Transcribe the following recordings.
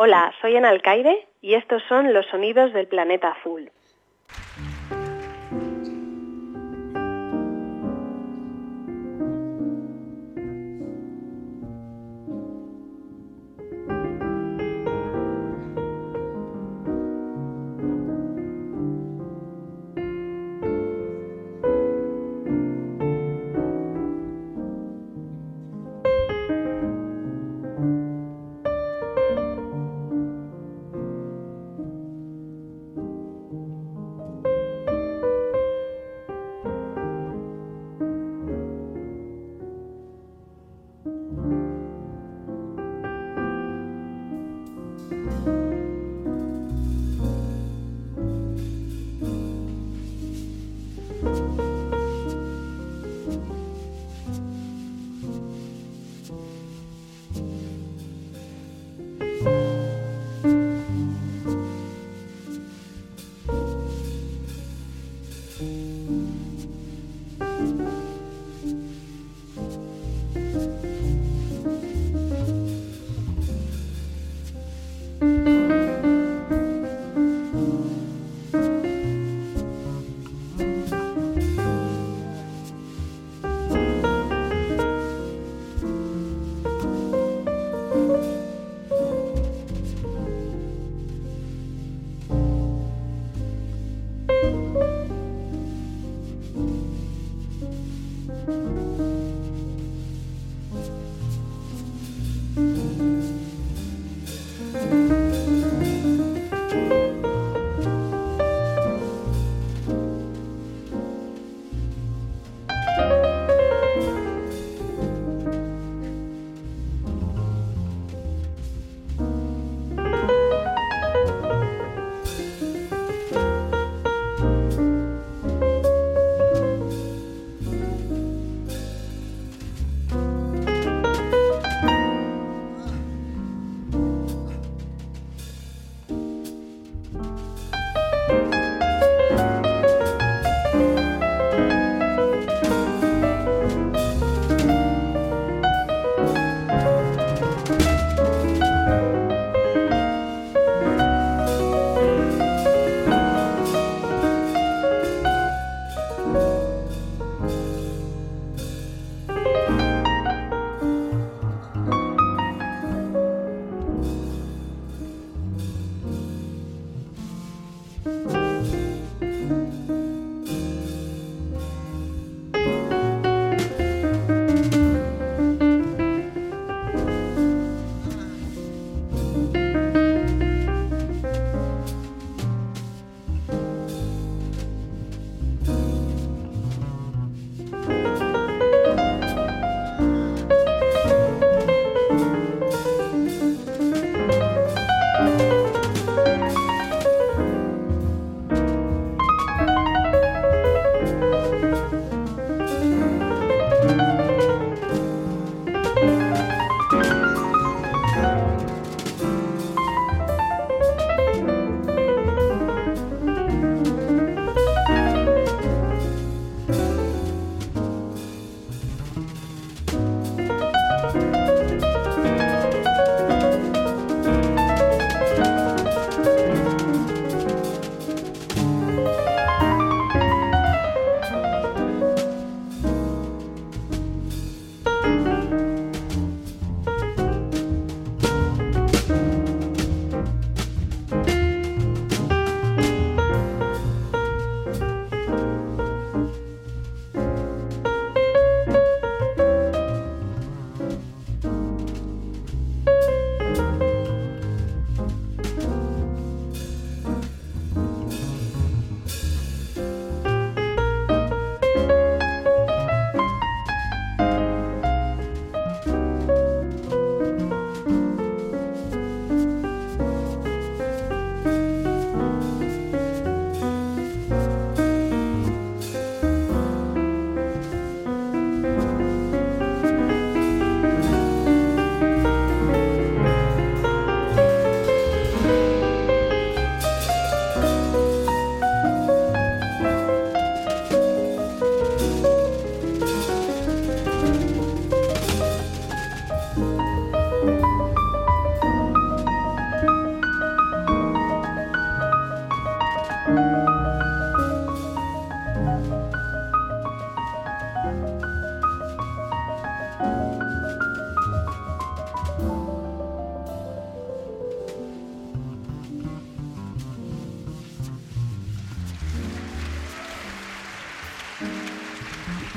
Hola, soy en Alcaide y estos son los sonidos del planeta azul.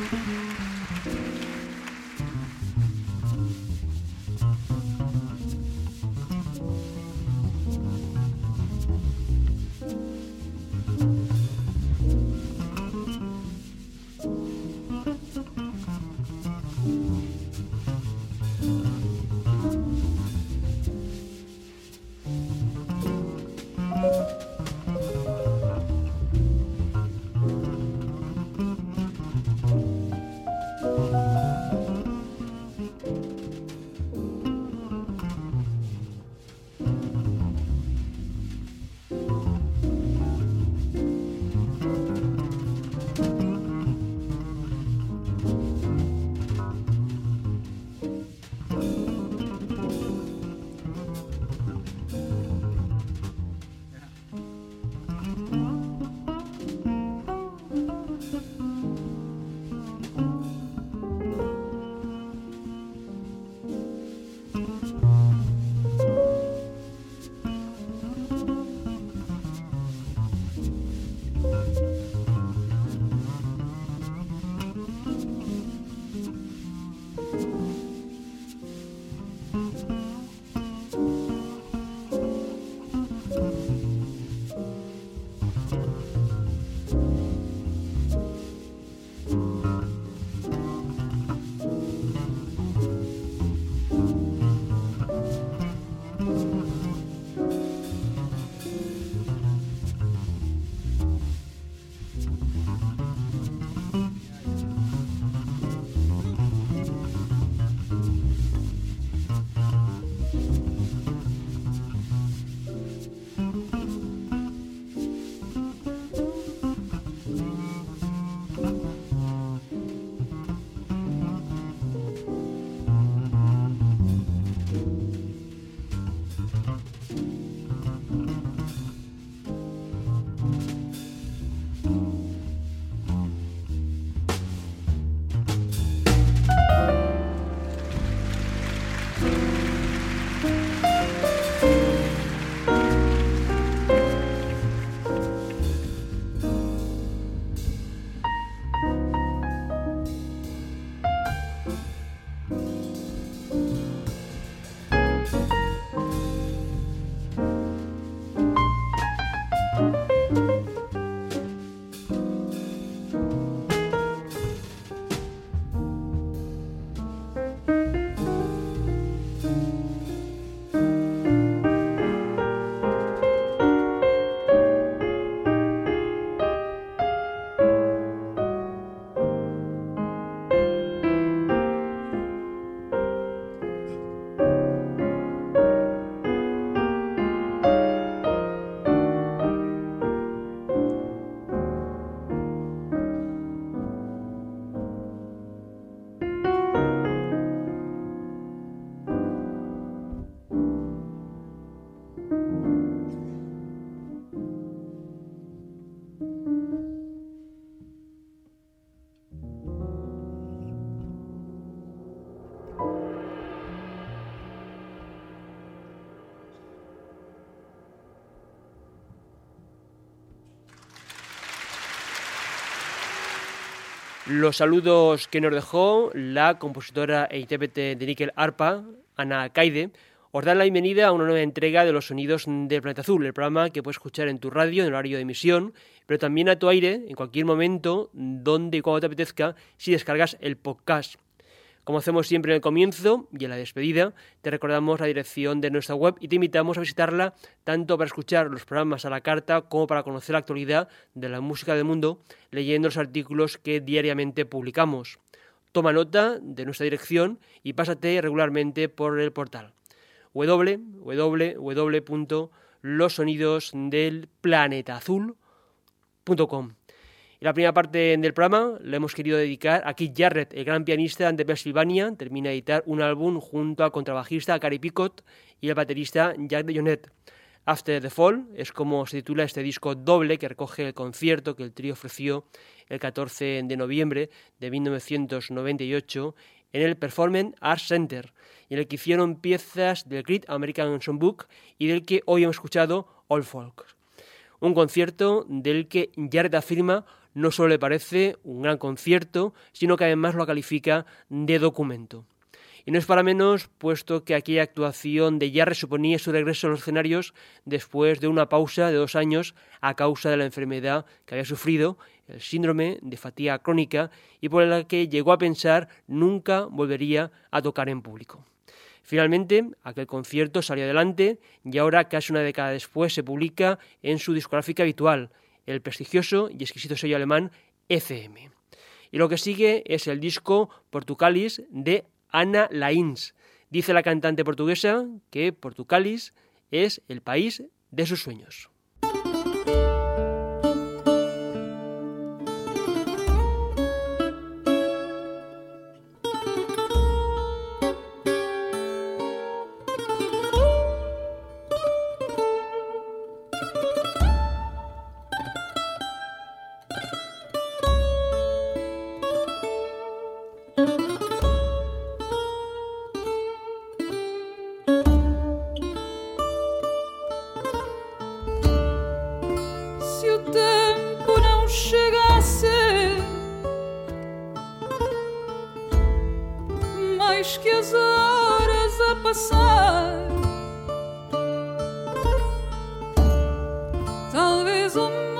Mm-hmm. Los saludos que nos dejó la compositora e intérprete de níquel arpa, Ana Caide, os dan la bienvenida a una nueva entrega de los sonidos del Planeta Azul, el programa que puedes escuchar en tu radio, en el horario de emisión, pero también a tu aire, en cualquier momento, donde y cuando te apetezca, si descargas el podcast. Como hacemos siempre en el comienzo y en la despedida, te recordamos la dirección de nuestra web y te invitamos a visitarla tanto para escuchar los programas a la carta como para conocer la actualidad de la música del mundo leyendo los artículos que diariamente publicamos. Toma nota de nuestra dirección y pásate regularmente por el portal la primera parte del programa la hemos querido dedicar a Keith Jarrett, el gran pianista de Pennsylvania. Termina de editar un álbum junto al contrabajista Cary Picot y el baterista Jack de Jonet. After the Fall es como se titula este disco doble que recoge el concierto que el trío ofreció el 14 de noviembre de 1998 en el Performance Arts Center, en el que hicieron piezas del Great American Songbook y del que hoy hemos escuchado All Folk. Un concierto del que Jarrett afirma no solo le parece un gran concierto, sino que además lo califica de documento. Y no es para menos, puesto que aquella actuación de Jarre suponía su regreso a los escenarios después de una pausa de dos años a causa de la enfermedad que había sufrido, el síndrome de fatiga crónica, y por la que llegó a pensar nunca volvería a tocar en público. Finalmente, aquel concierto salió adelante y ahora, casi una década después, se publica en su discográfica habitual, el prestigioso y exquisito sello alemán ECM. Y lo que sigue es el disco Portucalis de Ana Lains. Dice la cantante portuguesa que Portucalis es el país de sus sueños. 做。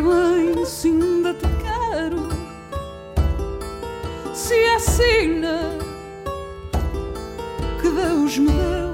Sei bem se ainda te quero, se é sina que Deus me deu.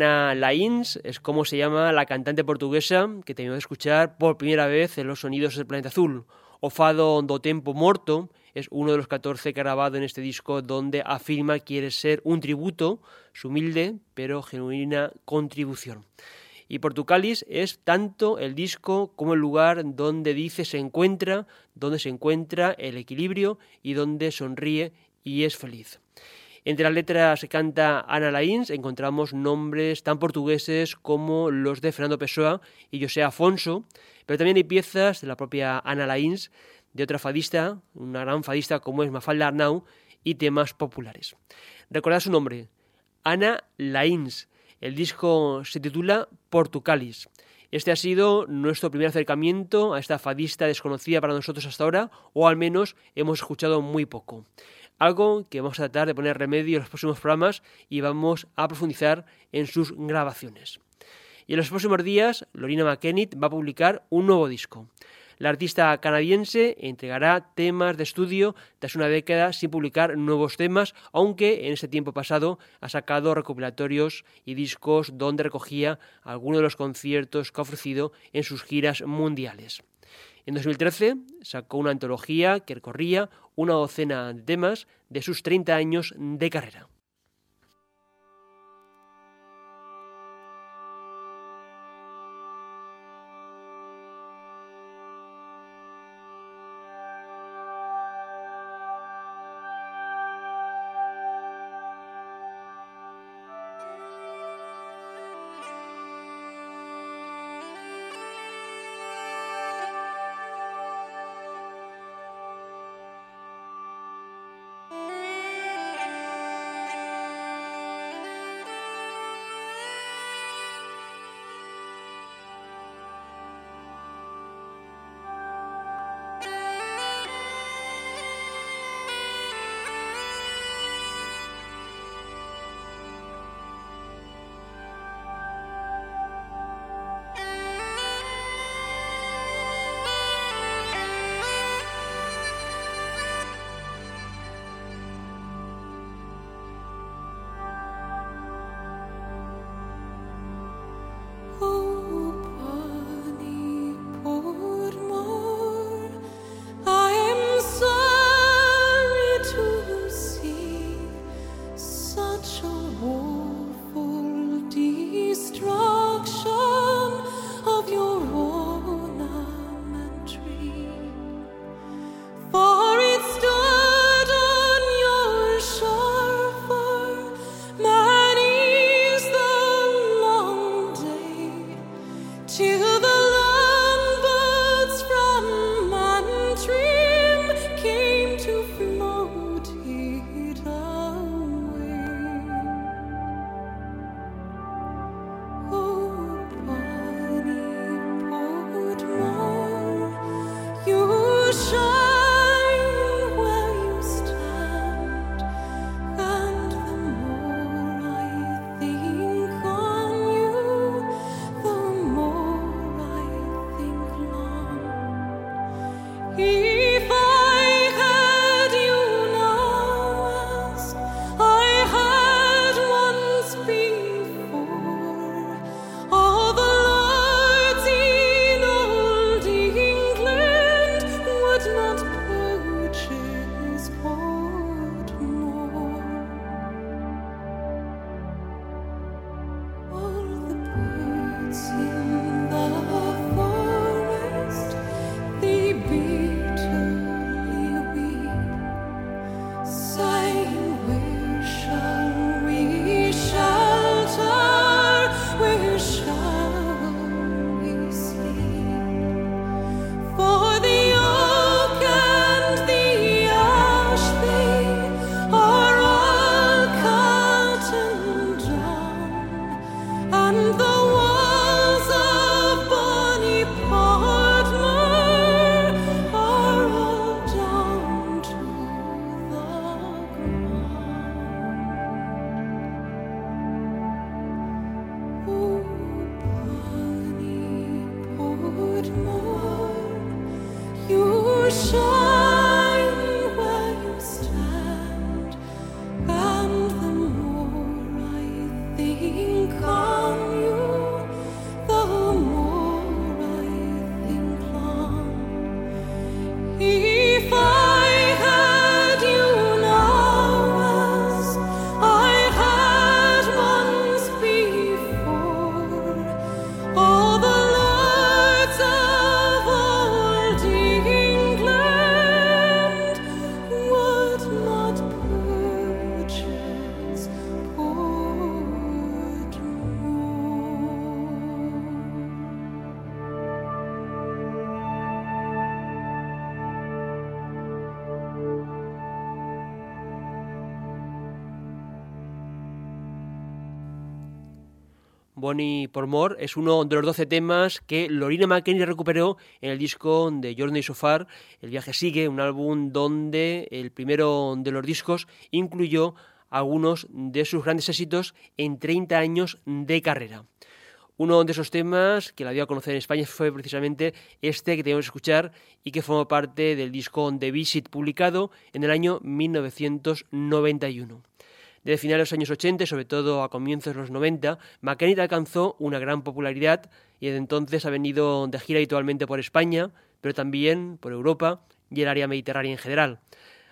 Ana Lains es como se llama la cantante portuguesa que tenemos de escuchar por primera vez en los sonidos del planeta azul. O Fado do Tempo Morto es uno de los 14 que ha grabado en este disco donde afirma quiere ser un tributo, su humilde pero genuina contribución. Y Portucalis es tanto el disco como el lugar donde dice se encuentra, donde se encuentra el equilibrio y donde sonríe y es feliz. Entre las letras que canta Ana Laíns encontramos nombres tan portugueses como los de Fernando Pessoa y José Afonso, pero también hay piezas de la propia Ana Laíns, de otra fadista, una gran fadista como es Mafalda Arnau, y temas populares. Recordad su nombre, Ana Laíns. El disco se titula Portucalis. Este ha sido nuestro primer acercamiento a esta fadista desconocida para nosotros hasta ahora, o al menos hemos escuchado muy poco algo que vamos a tratar de poner remedio en los próximos programas y vamos a profundizar en sus grabaciones. Y en los próximos días, Lorina McKennitt va a publicar un nuevo disco. La artista canadiense entregará temas de estudio tras una década sin publicar nuevos temas, aunque en ese tiempo pasado ha sacado recopilatorios y discos donde recogía algunos de los conciertos que ha ofrecido en sus giras mundiales. En 2013 sacó una antología que recorría una docena de temas de sus 30 años de carrera. Bonnie por More es uno de los 12 temas que Lorina McKenny recuperó en el disco de Journey So Far. El viaje sigue, un álbum donde el primero de los discos incluyó algunos de sus grandes éxitos en 30 años de carrera. Uno de esos temas que la dio a conocer en España fue precisamente este que tenemos que escuchar y que formó parte del disco The Visit publicado en el año 1991. Desde finales de los años 80 sobre todo a comienzos de los 90, McKenny alcanzó una gran popularidad y desde entonces ha venido de gira habitualmente por España, pero también por Europa y el área mediterránea en general.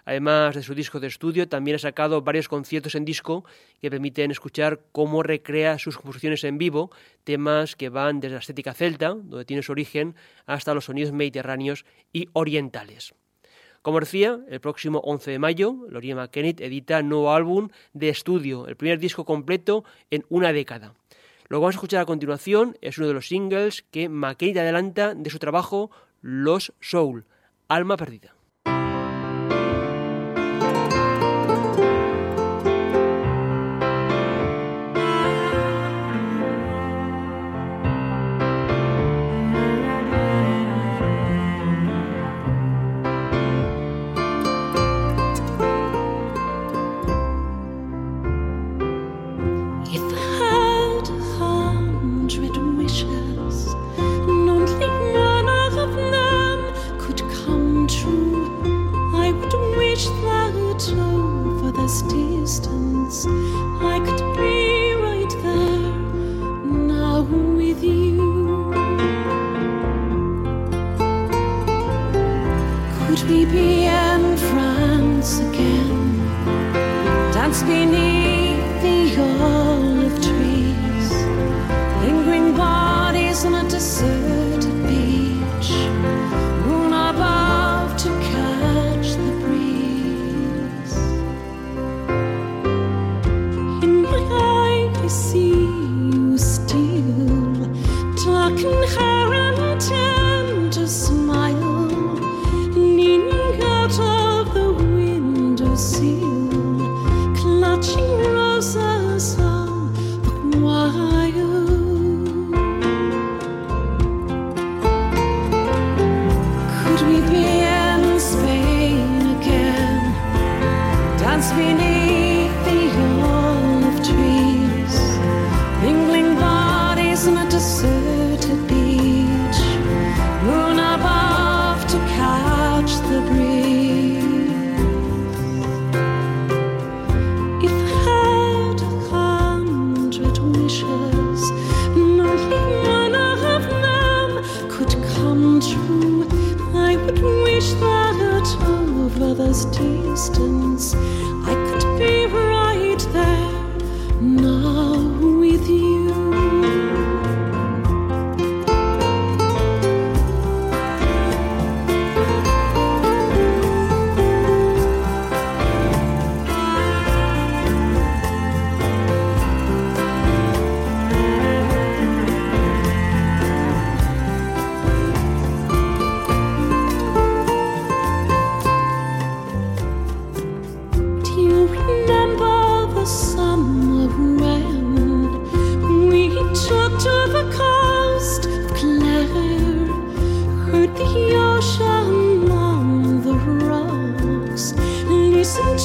Además de su disco de estudio, también ha sacado varios conciertos en disco que permiten escuchar cómo recrea sus composiciones en vivo, temas que van desde la estética celta, donde tiene su origen, hasta los sonidos mediterráneos y orientales. Como decía, el próximo 11 de mayo, Lorena McKennitt edita nuevo álbum de estudio, el primer disco completo en una década. Lo que vamos a escuchar a continuación es uno de los singles que McKennitt adelanta de su trabajo Los Soul, Alma Perdida. 3 PM.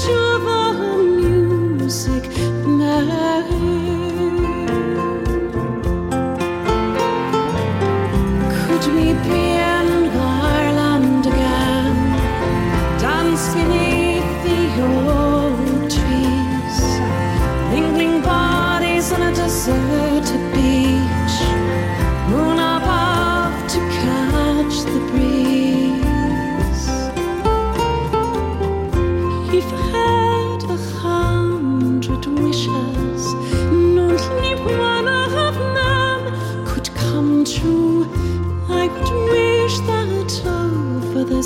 说吧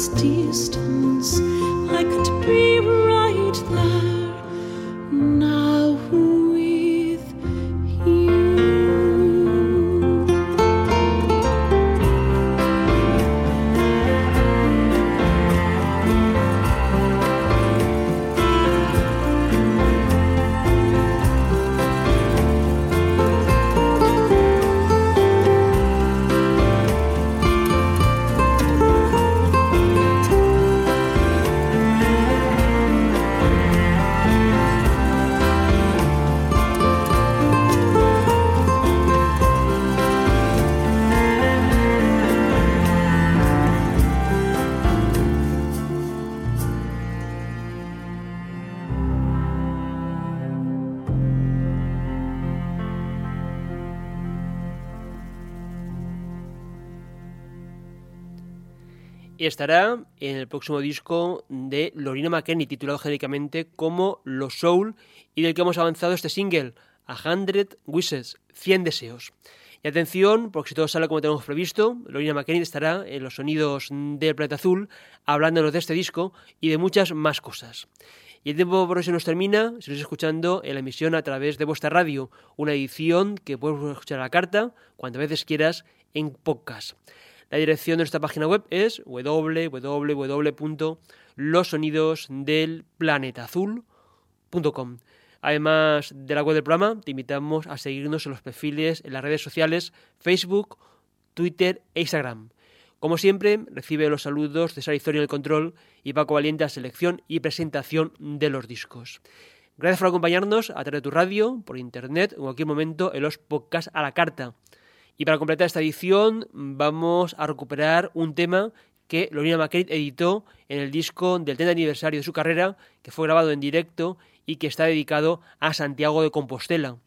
still. Estará en el próximo disco de Lorena McKenney, titulado genéricamente como Los Soul, y del que hemos avanzado este single, A Hundred Wishes, 100 deseos. Y atención, porque si todo sale como tenemos previsto, Lorena McKenney estará en los sonidos del planeta azul, hablándonos de este disco y de muchas más cosas. Y el tiempo por hoy se nos termina, si nos escuchando en la emisión a través de vuestra radio, una edición que puedes escuchar a la carta, cuantas veces quieras, en podcast. La dirección de nuestra página web es www.losonidosdelplanetazul.com. Además de la web del programa, te invitamos a seguirnos en los perfiles en las redes sociales Facebook, Twitter e Instagram. Como siempre, recibe los saludos de Sara Historia en el control y Paco Valiente a selección y presentación de los discos. Gracias por acompañarnos a través de tu radio, por internet o en cualquier momento en los podcasts a la carta. Y para completar esta edición vamos a recuperar un tema que Lorena McKennitt editó en el disco del 30 aniversario de su carrera, que fue grabado en directo y que está dedicado a Santiago de Compostela.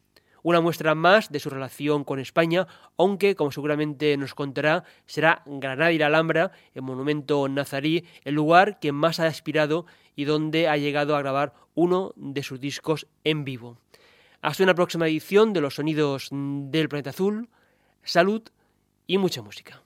Una muestra más de su relación con España, aunque, como seguramente nos contará, será Granada y la Alhambra, el monumento nazarí, el lugar que más ha aspirado y donde ha llegado a grabar uno de sus discos en vivo. Hasta una próxima edición de Los Sonidos del Planeta Azul salud y mucha música.